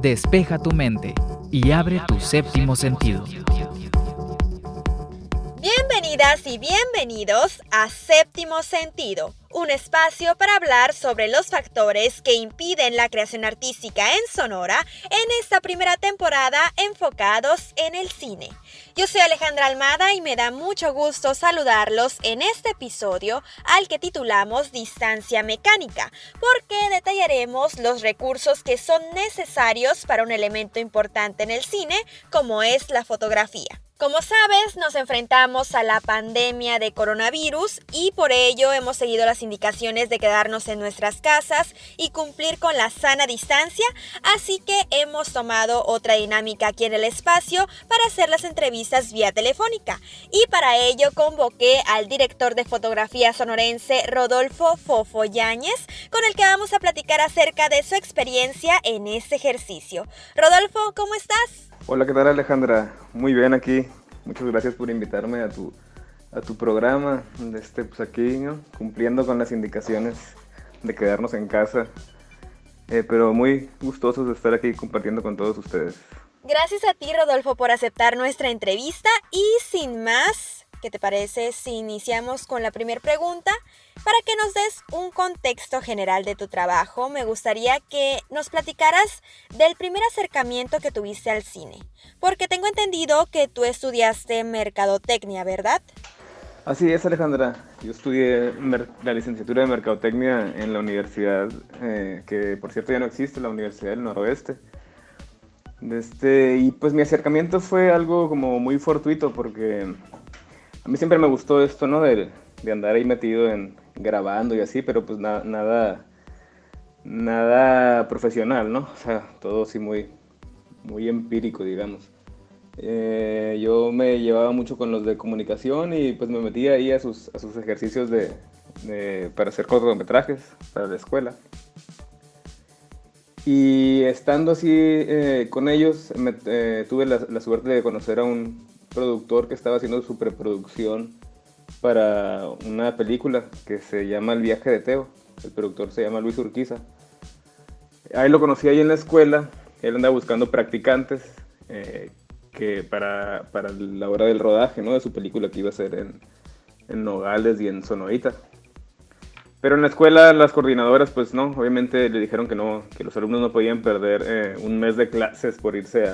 despeja tu mente y abre tu séptimo sentido. Bienvenidas y bienvenidos a Séptimo Sentido, un espacio para hablar sobre los factores que impiden la creación artística en Sonora en esta primera temporada enfocados en el cine. Yo soy Alejandra Almada y me da mucho gusto saludarlos en este episodio al que titulamos Distancia Mecánica, porque detallaremos los recursos que son necesarios para un elemento importante en el cine como es la fotografía. Como sabes, nos enfrentamos a la pandemia de coronavirus y por ello hemos seguido las indicaciones de quedarnos en nuestras casas y cumplir con la sana distancia, así que hemos tomado otra dinámica aquí en el espacio para hacer las entrevistas vía telefónica. Y para ello convoqué al director de fotografía sonorense Rodolfo Fofo Yáñez, con el que vamos a platicar acerca de su experiencia en este ejercicio. Rodolfo, ¿cómo estás? Hola, ¿qué tal Alejandra? Muy bien aquí. Muchas gracias por invitarme a tu, a tu programa. Este, pues aquí, cumpliendo con las indicaciones de quedarnos en casa. Eh, pero muy gustosos de estar aquí compartiendo con todos ustedes. Gracias a ti, Rodolfo, por aceptar nuestra entrevista. Y sin más, ¿qué te parece si iniciamos con la primera pregunta? Para que nos des un contexto general de tu trabajo, me gustaría que nos platicaras del primer acercamiento que tuviste al cine, porque tengo entendido que tú estudiaste mercadotecnia, ¿verdad? Así es, Alejandra. Yo estudié la licenciatura de mercadotecnia en la universidad, eh, que por cierto ya no existe, la Universidad del Noroeste. Este, y pues mi acercamiento fue algo como muy fortuito, porque a mí siempre me gustó esto, ¿no? De, de andar ahí metido en, grabando y así, pero pues nada, nada profesional, ¿no? O sea, todo así muy, muy empírico, digamos. Eh, yo me llevaba mucho con los de comunicación y pues me metía ahí a sus, a sus ejercicios de, para hacer cortometrajes para la escuela. Y estando así eh, con ellos, eh, tuve la, la, suerte de conocer a un productor que estaba haciendo su preproducción para una película que se llama El viaje de Teo. El productor se llama Luis Urquiza. Ahí lo conocí ahí en la escuela. Él andaba buscando practicantes eh, que para, para, la hora del rodaje ¿no? de su película que iba a ser en, en Nogales y en Sonorita. Pero en la escuela las coordinadoras, pues no, obviamente le dijeron que no, que los alumnos no podían perder eh, un mes de clases por irse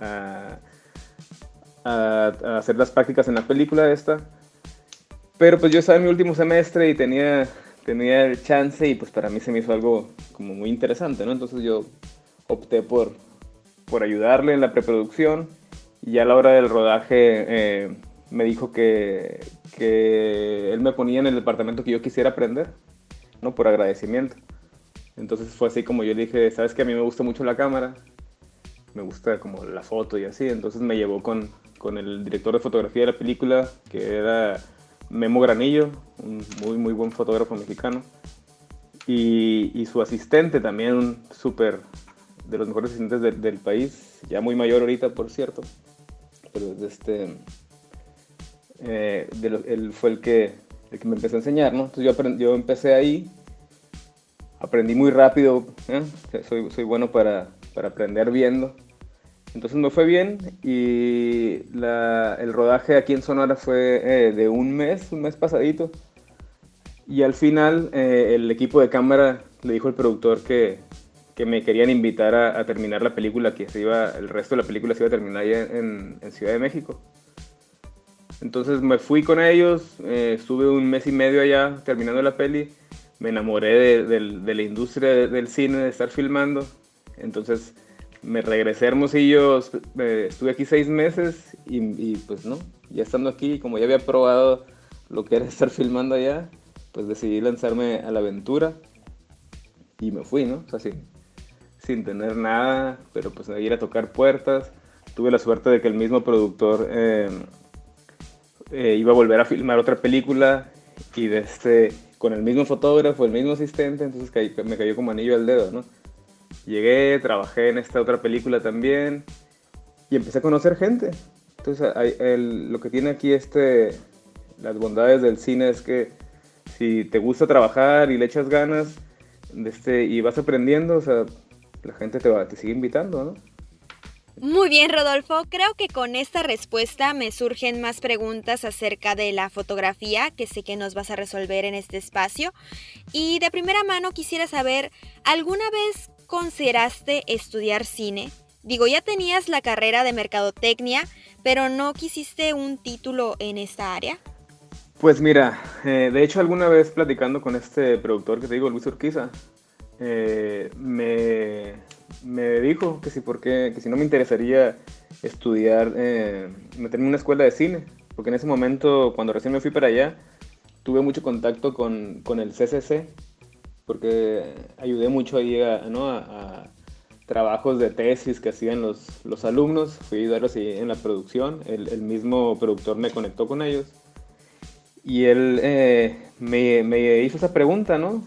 a, a, hacer las prácticas en la película esta. Pero pues yo estaba en mi último semestre y tenía, tenía el chance y pues para mí se me hizo algo como muy interesante, ¿no? Entonces yo opté por, por ayudarle en la preproducción y ya a la hora del rodaje eh, me dijo que, que él me ponía en el departamento que yo quisiera aprender, ¿no? Por agradecimiento. Entonces fue así como yo le dije, sabes que a mí me gusta mucho la cámara, me gusta como la foto y así, entonces me llevó con, con el director de fotografía de la película, que era Memo Granillo, un muy, muy buen fotógrafo mexicano. Y, su asistente también, un súper, de los mejores asistentes del país, ya muy mayor ahorita, por cierto. Pero este, eh, él fue el que, el que me empezó a enseñar, ¿no? Entonces yo, yo empecé ahí, aprendí muy rápido, ¿eh? soy, soy bueno para, para aprender viendo. Entonces me fue bien y el rodaje aquí en Sonora fue eh, de un mes, un mes pasadito. Y al final eh, el equipo de cámara le dijo al productor que, que me querían invitar a, terminar la película, que se iba, el resto de la película se iba a terminar allá en, Ciudad de México. Entonces me fui con ellos, eh, estuve un mes y medio allá terminando la peli, me enamoré de, de la industria del cine, de estar filmando. Entonces me regresé a Hermosillo, eh, estuve aquí seis meses y, pues no, ya estando aquí, como ya había probado lo que era estar filmando allá, pues decidí lanzarme a la aventura y me fui, ¿no? O sea, sin, tener nada, pero pues ir a tocar puertas. Tuve la suerte de que el mismo productor eh, eh, iba a volver a filmar otra película y este, con el mismo fotógrafo, el mismo asistente, entonces me cayó como anillo al dedo, ¿no? Llegué, trabajé en esta otra película también y empecé a conocer gente. Entonces, lo que tiene aquí este, las bondades del cine es que si te gusta trabajar y le echas ganas este, y vas aprendiendo, o sea, la gente te, va, te sigue invitando, ¿no? Muy bien, Rodolfo. Creo que con esta respuesta me surgen más preguntas acerca de la fotografía que sé que nos vas a resolver en este espacio. Y de primera mano quisiera saber, ¿alguna vez consideraste estudiar cine? Digo, ya tenías la carrera de mercadotecnia, pero ¿no quisiste un título en esta área? Pues mira, eh, de hecho alguna vez platicando con este productor que te digo, Luis Urquiza, eh, me, dijo que si, que si no me interesaría estudiar, eh, meterme en una escuela de cine, porque en ese momento, cuando recién me fui para allá, tuve mucho contacto con, con el CCC, porque ayudé mucho ahí a, ¿no? trabajos de tesis que hacían los, los alumnos, fui a ayudarlos en la producción, el, mismo productor me conectó con ellos. Y él eh, me, me, hizo esa pregunta, ¿no?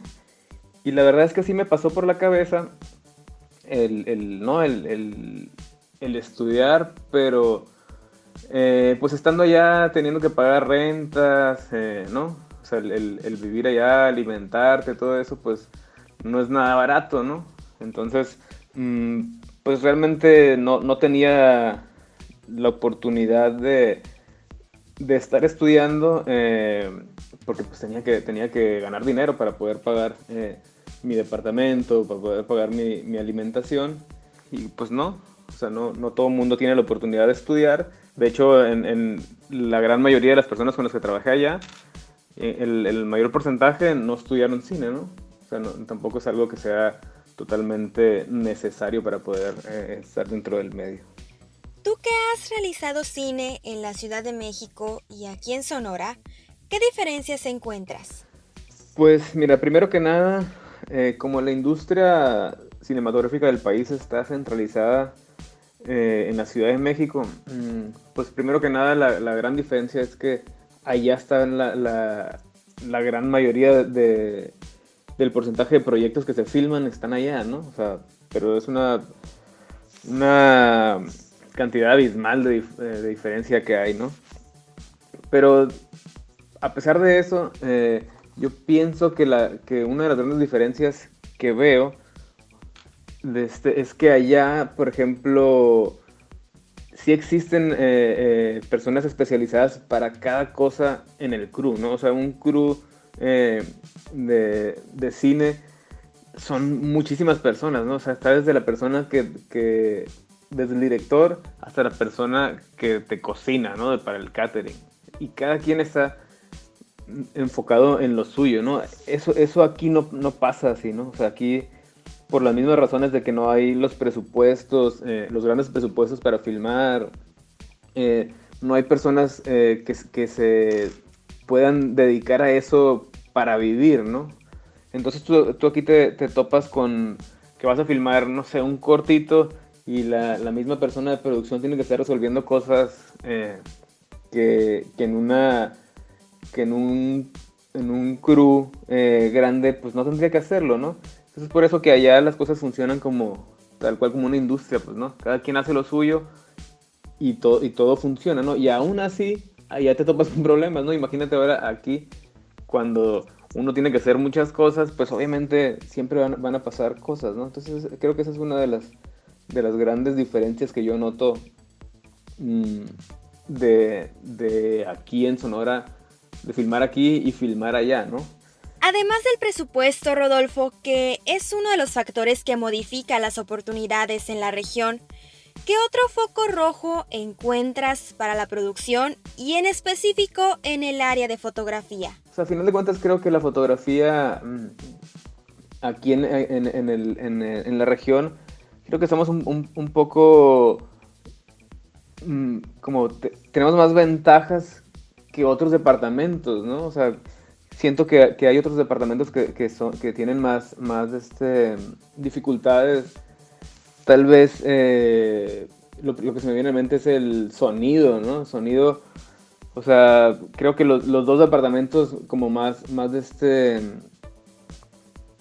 Y la verdad es que sí me pasó por la cabeza el, el ¿no? el, el, estudiar, pero eh, pues estando allá teniendo que pagar rentas, eh, ¿no? O sea, el, vivir allá, alimentarte, todo eso, pues no es nada barato, ¿no? Entonces, mm, pues realmente no, no, tenía la oportunidad de, de estar estudiando eh, porque pues tenía que, tenía que ganar dinero para poder pagar mi departamento, para poder pagar mi, mi alimentación. Y pues no, o sea, no, no todo el mundo tiene la oportunidad de estudiar. De hecho, en, en, la gran mayoría de las personas con las que trabajé allá, eh, el, el mayor porcentaje no estudiaron cine, ¿no? O sea, no, tampoco es algo que sea totalmente necesario para poder eh, estar dentro del medio. Tú que has realizado cine en la Ciudad de México y aquí en Sonora, ¿qué diferencias encuentras? Pues mira, primero que nada, eh, como la industria cinematográfica del país está centralizada eh, en la Ciudad de México, mm, pues primero que nada la, gran diferencia es que allá está la, la, gran mayoría de, del porcentaje de proyectos que se filman están allá, ¿no? O sea, pero es una, una cantidad abismal de, eh, de diferencia que hay, ¿no? Pero a pesar de eso, yo pienso que, la, que una de las grandes diferencias que veo este, es que allá, por ejemplo, sí existen eh, eh, personas especializadas para cada cosa en el crew, ¿no? O sea, un crew eh, de, de, cine son muchísimas personas, ¿no? O sea, está desde la persona que, que, desde el director hasta la persona que te cocina, ¿no? Para el catering. Y cada quien está enfocado en lo suyo, ¿no? Eso, eso aquí no, no pasa así, ¿no? O sea, aquí por las mismas razones de que no hay los presupuestos, eh, los grandes presupuestos para filmar, eh, no hay personas eh, que, que, se puedan dedicar a eso para vivir, ¿no? Entonces tú, tú aquí te, te, topas con que vas a filmar, no sé, un cortito y la, la misma persona de producción tiene que estar resolviendo cosas que, que en una que en un, en un crew grande pues no tendría que hacerlo, ¿no? Es por eso que allá las cosas funcionan como tal cual como una industria, pues, ¿no? Cada quien hace lo suyo y, todo y todo funciona, ¿no? Y aún así, allá te topas con problemas, ¿no? Imagínate ahora aquí, cuando uno tiene que hacer muchas cosas, pues obviamente siempre van, a pasar cosas, ¿no? Entonces creo que esa es una de las, de las grandes diferencias que yo noto mmm, de, de aquí en Sonora de filmar aquí y filmar allá, ¿no? Además del presupuesto, Rodolfo, que es uno de los factores que modifica las oportunidades en la región, ¿qué otro foco rojo encuentras para la producción y en específico en el área de fotografía? O sea, a final de cuentas creo que la fotografía mm, aquí en, la región, creo que estamos un, un, poco... Mm, como tenemos más ventajas que otros departamentos, ¿no? O sea, siento que, que hay otros departamentos que, que, son, que tienen más, más este, dificultades. Tal vez eh, lo, lo, que se me viene a mente es el sonido, ¿no? Sonido, o sea, creo que los, los dos departamentos como más, más este,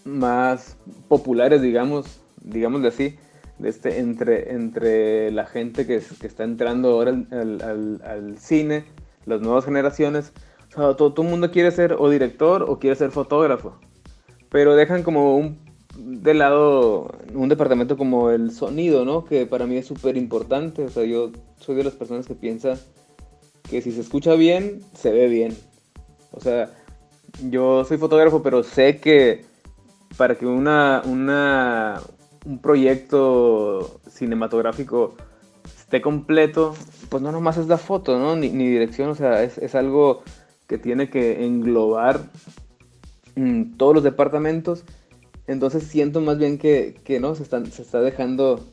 más populares, digamos, digámosle así, de este, entre, entre la gente que, que está entrando ahora al, al, al cine las nuevas generaciones, todo, el mundo quiere ser o director o quiere ser fotógrafo, pero dejan como un de lado un departamento como el sonido, ¿no? Que para mí es súper importante. O sea, yo soy de las personas que piensa que si se escucha bien, se ve bien. O sea, yo soy fotógrafo, pero sé que para que una, una, un proyecto cinematográfico esté completo, pues no nomás es la foto, ¿no? Ni, dirección, o sea, es, algo que tiene que englobar mm, todos los departamentos. Entonces siento más bien que, no, se, están, se está dejando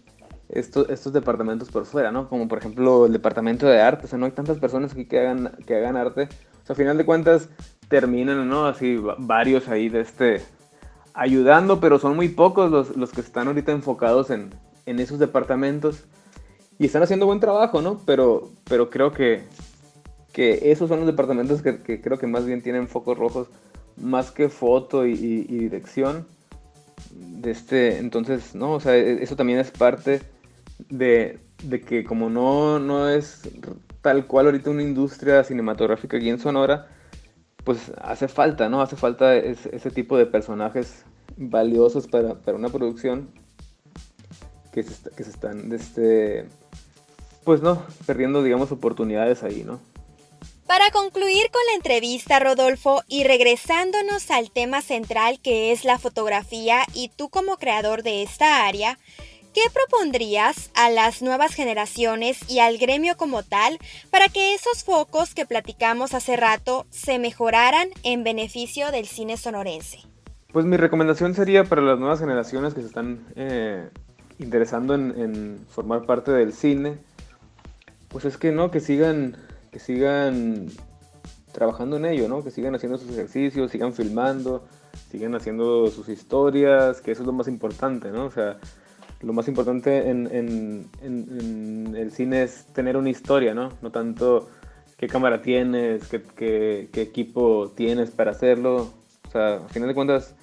estos, estos departamentos por fuera, ¿no? Como por ejemplo el departamento de arte, o sea, no hay tantas personas aquí que hagan, que hagan arte. O sea, a final de cuentas terminan, ¿no? Así varios ahí de este, ayudando, pero son muy pocos los, los que están ahorita enfocados en, en esos departamentos y están haciendo buen trabajo, ¿no? Pero, pero creo que, que esos son los departamentos que, creo que más bien tienen focos rojos, más que foto y, dirección. Este, entonces, no, o sea, e, eso también es parte de, de, que como no, no es tal cual ahorita una industria cinematográfica aquí en Sonora, pues hace falta, ¿no? Hace falta ese, tipo de personajes valiosos para, para una producción que se, que se están este, pues no, perdiendo, digamos, oportunidades ahí, ¿no? Para concluir con la entrevista, Rodolfo, y regresándonos al tema central que es la fotografía y tú como creador de esta área, ¿qué propondrías a las nuevas generaciones y al gremio como tal para que esos focos que platicamos hace rato se mejoraran en beneficio del cine sonorense? Pues mi recomendación sería para las nuevas generaciones que se están eh, interesando en formar parte del cine, pues es que no, que sigan, que sigan trabajando en ello, ¿no? Que sigan haciendo sus ejercicios, sigan filmando, sigan haciendo sus historias, que eso es lo más importante, ¿no? O sea, lo más importante en, el cine es tener una historia, ¿no? No tanto qué cámara tienes, qué, qué, equipo tienes para hacerlo. O sea, al final de cuentas,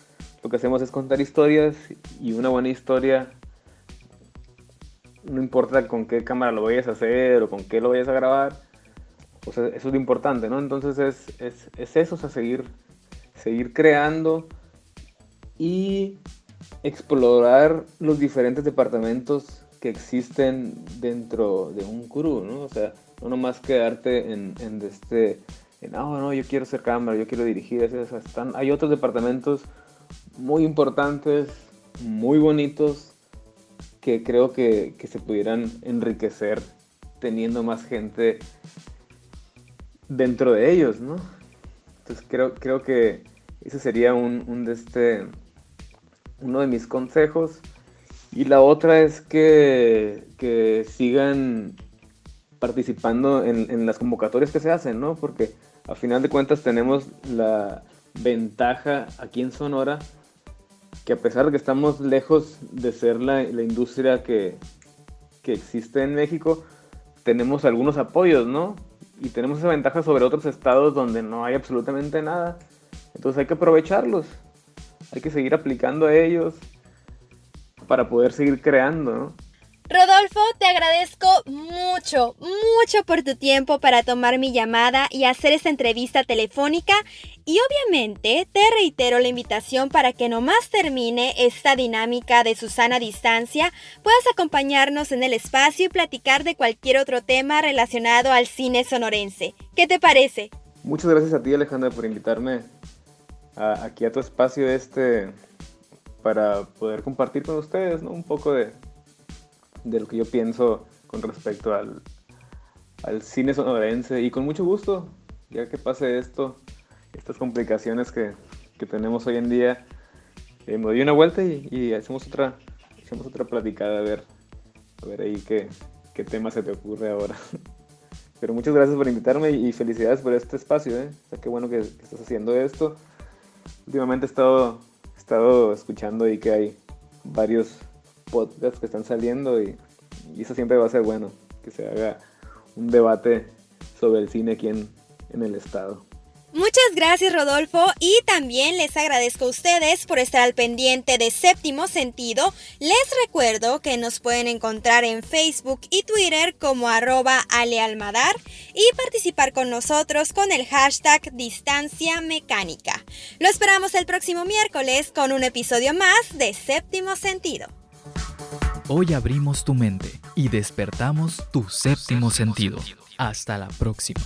lo que hacemos es contar historias y una buena historia no importa con qué cámara lo vayas a hacer o con qué lo vayas a grabar, pues eso es lo importante, ¿no? Entonces es, es, es eso, o sea, seguir, seguir creando y explorar los diferentes departamentos que existen dentro de un crew, ¿no? O sea, no nomás quedarte en, en este, en, ah, no, yo quiero ser cámara, yo quiero dirigir, o sea, están, hay otros departamentos muy importantes, muy bonitos, que creo que, se pudieran enriquecer teniendo más gente dentro de ellos, ¿no? Entonces creo, creo que ese sería un, de este, uno de mis consejos. Y la otra es que, sigan participando en, en, las convocatorias que se hacen, ¿no? Porque a final de cuentas tenemos la ventaja aquí en Sonora que a pesar de que estamos lejos de ser la, industria que, existe en México, tenemos algunos apoyos, ¿no? Y tenemos esa ventaja sobre otros estados donde no hay absolutamente nada. Entonces hay que aprovecharlos. Hay que seguir aplicando a ellos para poder seguir creando, ¿no? Rodolfo, te agradezco mucho, mucho por tu tiempo para tomar mi llamada y hacer esta entrevista telefónica y obviamente te reitero la invitación para que nomás termine esta dinámica de Susana Distancia, puedas acompañarnos en el espacio y platicar de cualquier otro tema relacionado al cine sonorense. ¿Qué te parece? Muchas gracias a ti Alejandra por invitarme aquí a tu espacio este para poder compartir con ustedes un poco de, de lo que yo pienso con respecto al, al cine sonorense y con mucho gusto, ya que pase esto, estas complicaciones que, que tenemos hoy en día, eh, me doy una vuelta y, hacemos otra hacemos otra platicada a ver, a ver ahí qué, qué tema se te ocurre ahora. Pero muchas gracias por invitarme y felicidades por este espacio, ¿eh? qué bueno que, estás haciendo esto. Últimamente he estado, he estado escuchando y que hay varios podcasts que están saliendo y, eso siempre va a ser bueno, que se haga un debate sobre el cine aquí en, en el estado. Muchas gracias Rodolfo y también les agradezco a ustedes por estar al pendiente de Séptimo Sentido. Les recuerdo que nos pueden encontrar en Facebook y Twitter como arroba alealmadar y participar con nosotros con el hashtag Distancia Mecánica. Lo esperamos el próximo miércoles con un episodio más de Séptimo Sentido. Hoy abrimos tu mente y despertamos tu séptimo sentido. Hasta la próxima.